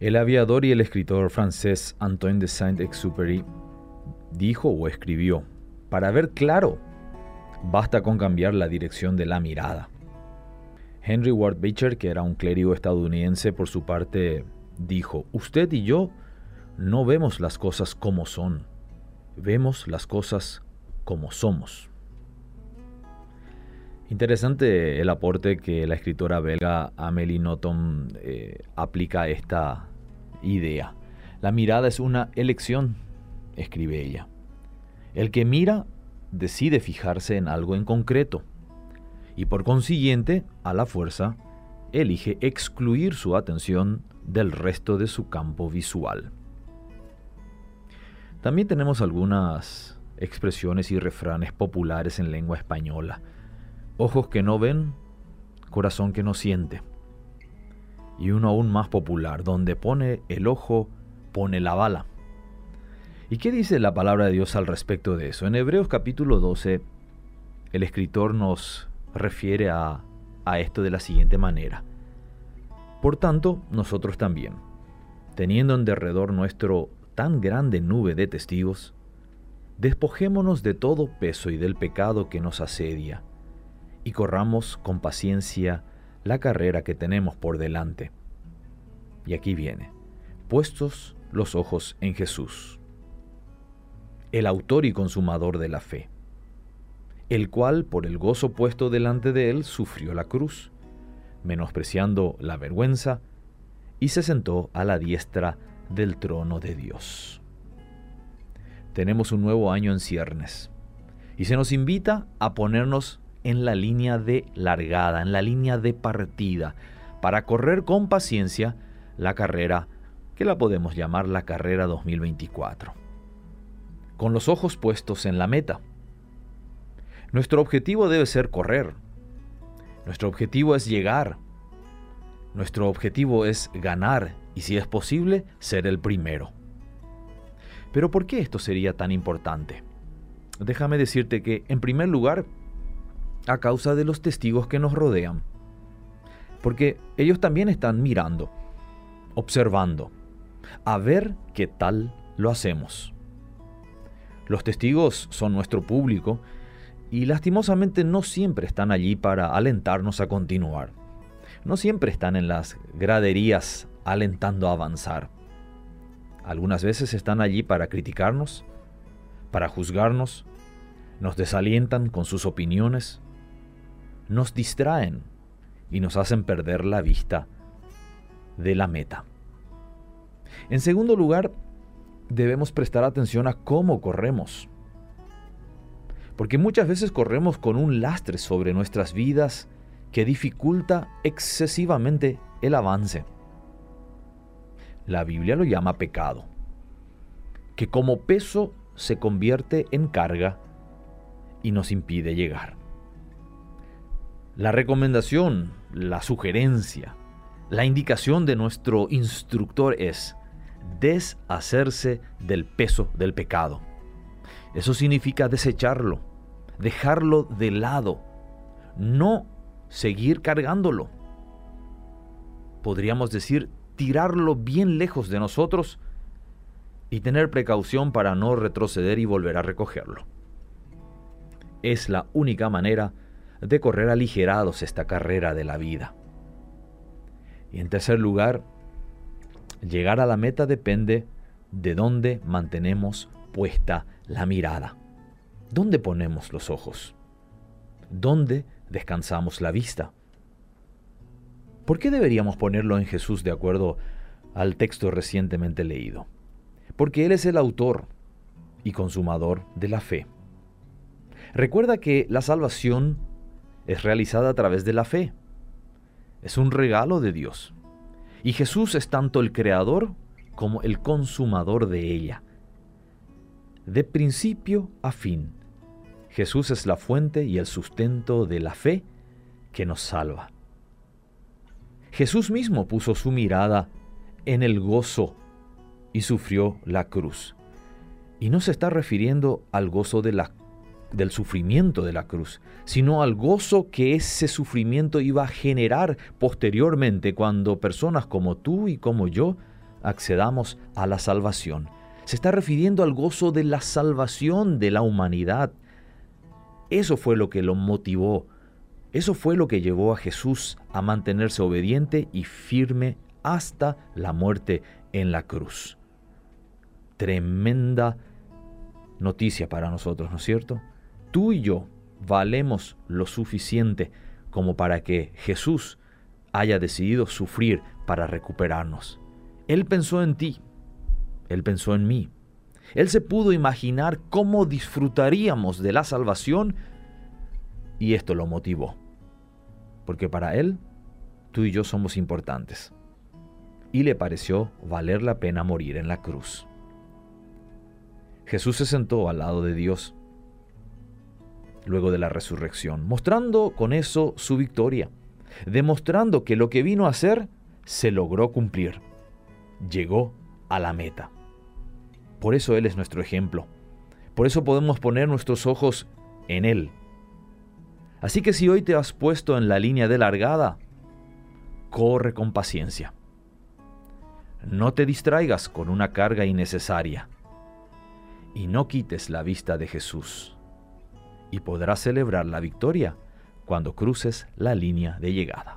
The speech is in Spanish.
El aviador y el escritor francés Antoine de Saint-Exupéry dijo o escribió, para ver claro, basta con cambiar la dirección de la mirada. Henry Ward Beecher, que era un clérigo estadounidense por su parte, dijo, usted y yo no vemos las cosas como son, vemos las cosas como somos. Interesante el aporte que la escritora belga Amélie Nothomb eh, aplica a esta idea. La mirada es una elección, escribe ella. El que mira decide fijarse en algo en concreto y por consiguiente, a la fuerza, elige excluir su atención del resto de su campo visual. También tenemos algunas expresiones y refranes populares en lengua española Ojos que no ven, corazón que no siente. Y uno aún más popular, donde pone el ojo, pone la bala. ¿Y qué dice la palabra de Dios al respecto de eso? En Hebreos capítulo 12, el escritor nos refiere a, a esto de la siguiente manera. Por tanto, nosotros también, teniendo en derredor nuestro tan grande nube de testigos, despojémonos de todo peso y del pecado que nos asedia y corramos con paciencia la carrera que tenemos por delante. Y aquí viene, puestos los ojos en Jesús, el autor y consumador de la fe, el cual por el gozo puesto delante de él sufrió la cruz, menospreciando la vergüenza, y se sentó a la diestra del trono de Dios. Tenemos un nuevo año en ciernes, y se nos invita a ponernos en la línea de largada, en la línea de partida, para correr con paciencia la carrera que la podemos llamar la carrera 2024. Con los ojos puestos en la meta. Nuestro objetivo debe ser correr. Nuestro objetivo es llegar. Nuestro objetivo es ganar y si es posible, ser el primero. Pero ¿por qué esto sería tan importante? Déjame decirte que, en primer lugar, a causa de los testigos que nos rodean. Porque ellos también están mirando, observando, a ver qué tal lo hacemos. Los testigos son nuestro público y lastimosamente no siempre están allí para alentarnos a continuar. No siempre están en las graderías alentando a avanzar. Algunas veces están allí para criticarnos, para juzgarnos, nos desalientan con sus opiniones, nos distraen y nos hacen perder la vista de la meta. En segundo lugar, debemos prestar atención a cómo corremos. Porque muchas veces corremos con un lastre sobre nuestras vidas que dificulta excesivamente el avance. La Biblia lo llama pecado, que como peso se convierte en carga y nos impide llegar. La recomendación, la sugerencia, la indicación de nuestro instructor es deshacerse del peso del pecado. Eso significa desecharlo, dejarlo de lado, no seguir cargándolo. Podríamos decir tirarlo bien lejos de nosotros y tener precaución para no retroceder y volver a recogerlo. Es la única manera de correr aligerados esta carrera de la vida. Y en tercer lugar, llegar a la meta depende de dónde mantenemos puesta la mirada. ¿Dónde ponemos los ojos? ¿Dónde descansamos la vista? ¿Por qué deberíamos ponerlo en Jesús de acuerdo al texto recientemente leído? Porque Él es el autor y consumador de la fe. Recuerda que la salvación es realizada a través de la fe. Es un regalo de Dios. Y Jesús es tanto el creador como el consumador de ella. De principio a fin, Jesús es la fuente y el sustento de la fe que nos salva. Jesús mismo puso su mirada en el gozo y sufrió la cruz. Y no se está refiriendo al gozo de la del sufrimiento de la cruz, sino al gozo que ese sufrimiento iba a generar posteriormente cuando personas como tú y como yo accedamos a la salvación. Se está refiriendo al gozo de la salvación de la humanidad. Eso fue lo que lo motivó. Eso fue lo que llevó a Jesús a mantenerse obediente y firme hasta la muerte en la cruz. Tremenda noticia para nosotros, ¿no es cierto? Tú y yo valemos lo suficiente como para que Jesús haya decidido sufrir para recuperarnos. Él pensó en ti, Él pensó en mí. Él se pudo imaginar cómo disfrutaríamos de la salvación y esto lo motivó. Porque para Él, tú y yo somos importantes. Y le pareció valer la pena morir en la cruz. Jesús se sentó al lado de Dios luego de la resurrección, mostrando con eso su victoria, demostrando que lo que vino a hacer se logró cumplir, llegó a la meta. Por eso Él es nuestro ejemplo, por eso podemos poner nuestros ojos en Él. Así que si hoy te has puesto en la línea de largada, corre con paciencia. No te distraigas con una carga innecesaria y no quites la vista de Jesús y podrás celebrar la victoria cuando cruces la línea de llegada.